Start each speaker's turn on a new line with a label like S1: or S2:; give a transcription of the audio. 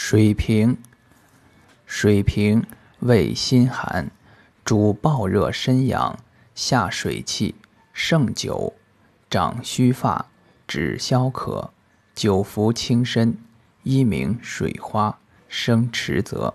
S1: 水平，水平味辛寒，主暴热身阳，下水气，胜酒，长须发，止消渴，久服轻身，一名水花，生池泽。